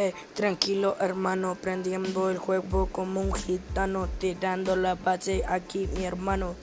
Eh, tranquilo hermano, prendiendo el juego como un gitano, tirando la base aquí mi hermano.